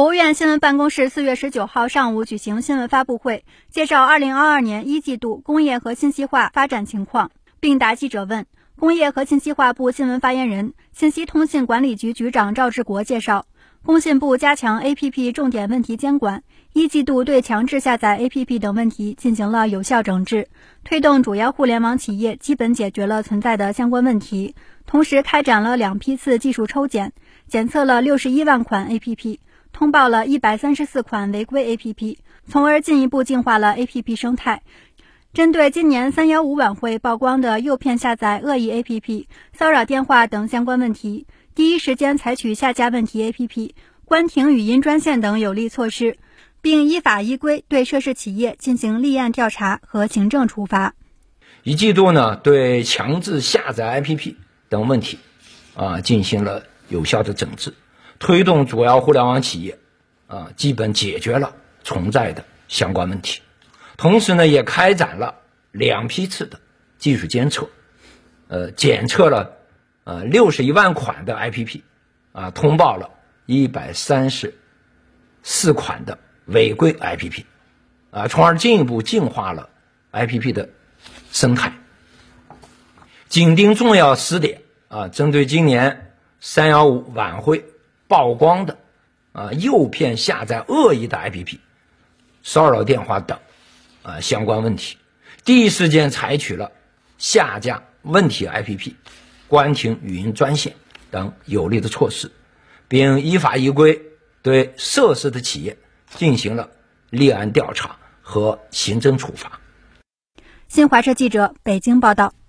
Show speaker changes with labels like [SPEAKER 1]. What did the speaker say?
[SPEAKER 1] 国务院新闻办公室四月十九号上午举行新闻发布会，介绍二零二二年一季度工业和信息化发展情况，并答记者问。工业和信息化部新闻发言人、信息通信管理局局长赵志国介绍，工信部加强 APP 重点问题监管，一季度对强制下载 APP 等问题进行了有效整治，推动主要互联网企业基本解决了存在的相关问题，同时开展了两批次技术抽检，检测了六十一万款 APP。通报了一百三十四款违规 APP，从而进一步净化了 APP 生态。针对今年三幺五晚会曝光的诱骗下载恶意 APP、骚扰电话等相关问题，第一时间采取下架问题 APP、关停语音专线等有力措施，并依法依规对涉事企业进行立案调查和行政处罚。
[SPEAKER 2] 一季度呢，对强制下载 APP 等问题，啊，进行了有效的整治。推动主要互联网企业，啊，基本解决了存在的相关问题，同时呢，也开展了两批次的技术监测，呃，检测了呃六十一万款的 APP，啊，通报了一百三十四款的违规 APP，啊，从而进一步净化了 APP 的生态，紧盯重要时点，啊，针对今年三幺五晚会。曝光的啊诱骗下载恶意的 APP、骚扰电话等啊相关问题，第一时间采取了下架问题 APP、关停语音专线等有力的措施，并依法依规对涉事的企业进行了立案调查和行政处罚。
[SPEAKER 1] 新华社记者北京报道。